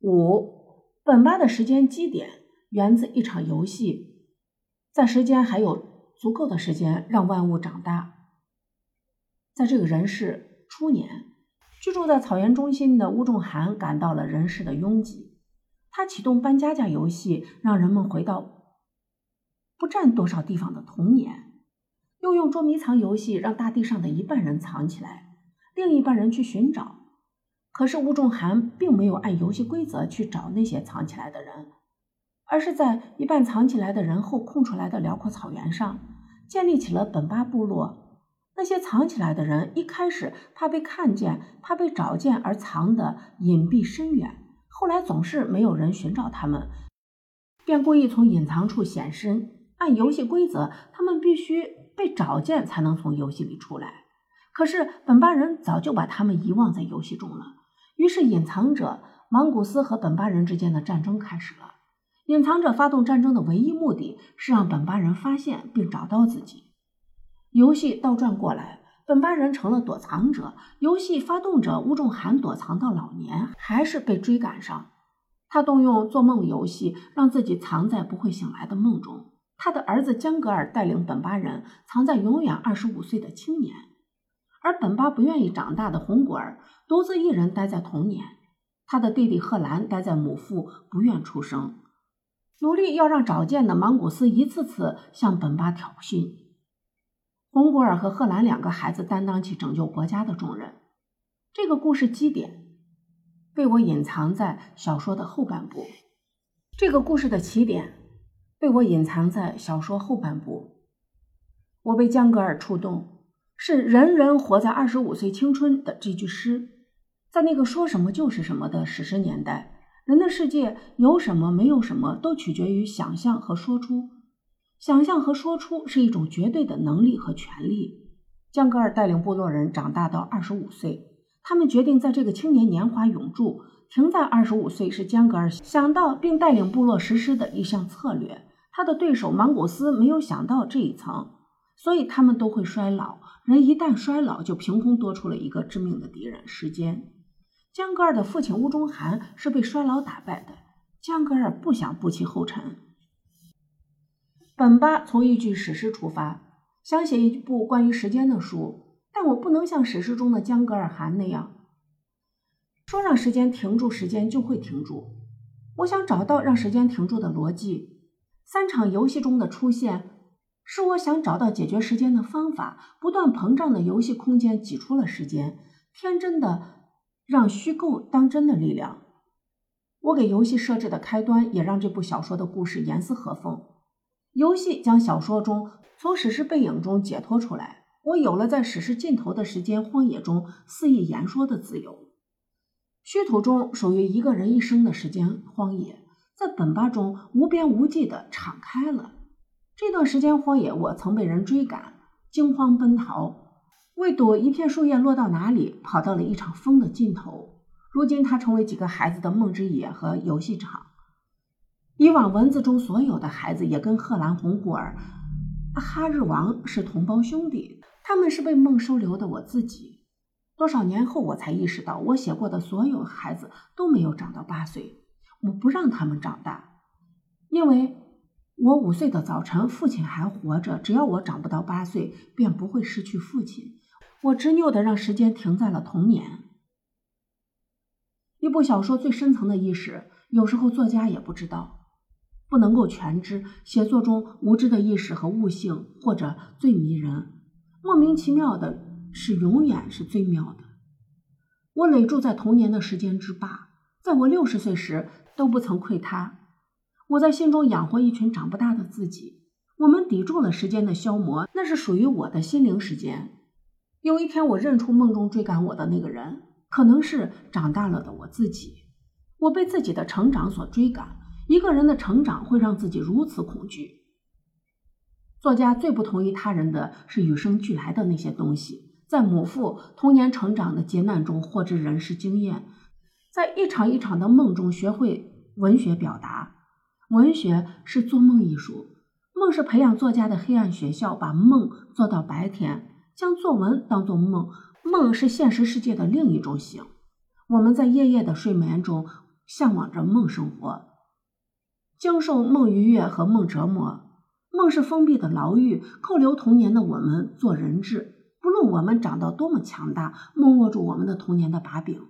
五，本八的时间基点源自一场游戏，在时间还有足够的时间让万物长大。在这个人世初年，居住在草原中心的乌仲涵感到了人世的拥挤，他启动搬家家游戏，让人们回到不占多少地方的童年，又用捉迷藏游戏让大地上的一半人藏起来，另一半人去寻找。可是吴仲涵并没有按游戏规则去找那些藏起来的人，而是在一半藏起来的人后空出来的辽阔草原上，建立起了本巴部落。那些藏起来的人一开始怕被看见、怕被找见而藏得隐蔽深远，后来总是没有人寻找他们，便故意从隐藏处显身。按游戏规则，他们必须被找见才能从游戏里出来。可是本巴人早就把他们遗忘在游戏中了。于是，隐藏者芒古斯和本巴人之间的战争开始了。隐藏者发动战争的唯一目的是让本巴人发现并找到自己。游戏倒转过来，本巴人成了躲藏者，游戏发动者乌仲涵躲藏到老年，还是被追赶上。他动用做梦游戏，让自己藏在不会醒来的梦中。他的儿子江格尔带领本巴人藏在永远二十五岁的青年。而本巴不愿意长大的红果儿独自一人待在童年，他的弟弟贺兰待在母腹，不愿出生，努力要让找见的芒古斯一次次向本巴挑衅。红果儿和贺兰两个孩子担当起拯救国家的重任。这个故事基点被我隐藏在小说的后半部。这个故事的起点被我隐藏在小说后半部。我被江格尔触动。是人人活在二十五岁青春的这句诗，在那个说什么就是什么的史诗年代，人的世界有什么没有什么都取决于想象和说出。想象和说出是一种绝对的能力和权利。江格尔带领部落人长大到二十五岁，他们决定在这个青年年华永驻，停在二十五岁是江格尔想到并带领部落实施的一项策略。他的对手芒古斯没有想到这一层，所以他们都会衰老。人一旦衰老，就凭空多出了一个致命的敌人——时间。江格尔的父亲乌中涵是被衰老打败的。江格尔不想步其后尘。本巴从一句史诗出发，想写一部关于时间的书，但我不能像史诗中的江格尔汗那样，说让时间停住，时间就会停住。我想找到让时间停住的逻辑。三场游戏中的出现。是我想找到解决时间的方法。不断膨胀的游戏空间挤出了时间，天真的让虚构当真的力量。我给游戏设置的开端，也让这部小说的故事严丝合缝。游戏将小说中从史诗背影中解脱出来，我有了在史诗尽头的时间荒野中肆意言说的自由。虚土中属于一个人一生的时间荒野，在本巴中无边无际的敞开了。这段时间荒野，我曾被人追赶，惊慌奔逃，为躲一片树叶落到哪里，跑到了一场风的尽头。如今，它成为几个孩子的梦之野和游戏场。以往文字中所有的孩子，也跟贺兰红果儿、哈日王是同胞兄弟。他们是被梦收留的我自己。多少年后，我才意识到，我写过的所有孩子都没有长到八岁。我不让他们长大，因为。我五岁的早晨，父亲还活着。只要我长不到八岁，便不会失去父亲。我执拗的让时间停在了童年。一部小说最深层的意识，有时候作家也不知道，不能够全知。写作中无知的意识和悟性，或者最迷人、莫名其妙的，是永远是最妙的。我垒住在童年的时间之坝，在我六十岁时都不曾窥它。我在心中养活一群长不大的自己。我们抵住了时间的消磨，那是属于我的心灵时间。有一天，我认出梦中追赶我的那个人，可能是长大了的我自己。我被自己的成长所追赶。一个人的成长会让自己如此恐惧。作家最不同于他人的是与生俱来的那些东西，在母父童年成长的劫难中获知人世经验，在一场一场的梦中学会文学表达。文学是做梦艺术，梦是培养作家的黑暗学校，把梦做到白天，将作文当做梦。梦是现实世界的另一种醒。我们在夜夜的睡眠中向往着梦生活，经受梦愉悦和梦折磨。梦是封闭的牢狱，扣留童年的我们做人质。不论我们长到多么强大，梦握住我们的童年的把柄。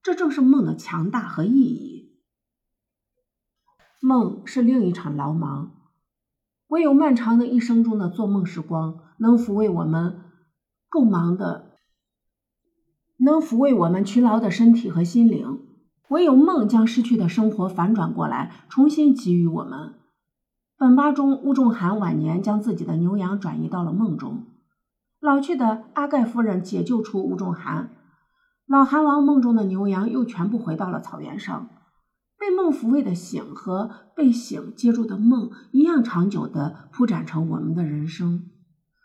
这正是梦的强大和意义。梦是另一场劳忙，唯有漫长的一生中的做梦时光，能抚慰我们够忙的，能抚慰我们勤劳的身体和心灵。唯有梦将失去的生活反转过来，重新给予我们。本巴中，乌仲涵晚年将自己的牛羊转移到了梦中。老去的阿盖夫人解救出乌仲涵，老韩王梦中的牛羊又全部回到了草原上。被梦抚慰的醒和被醒接住的梦一样长久的铺展成我们的人生。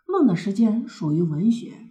梦的时间属于文学。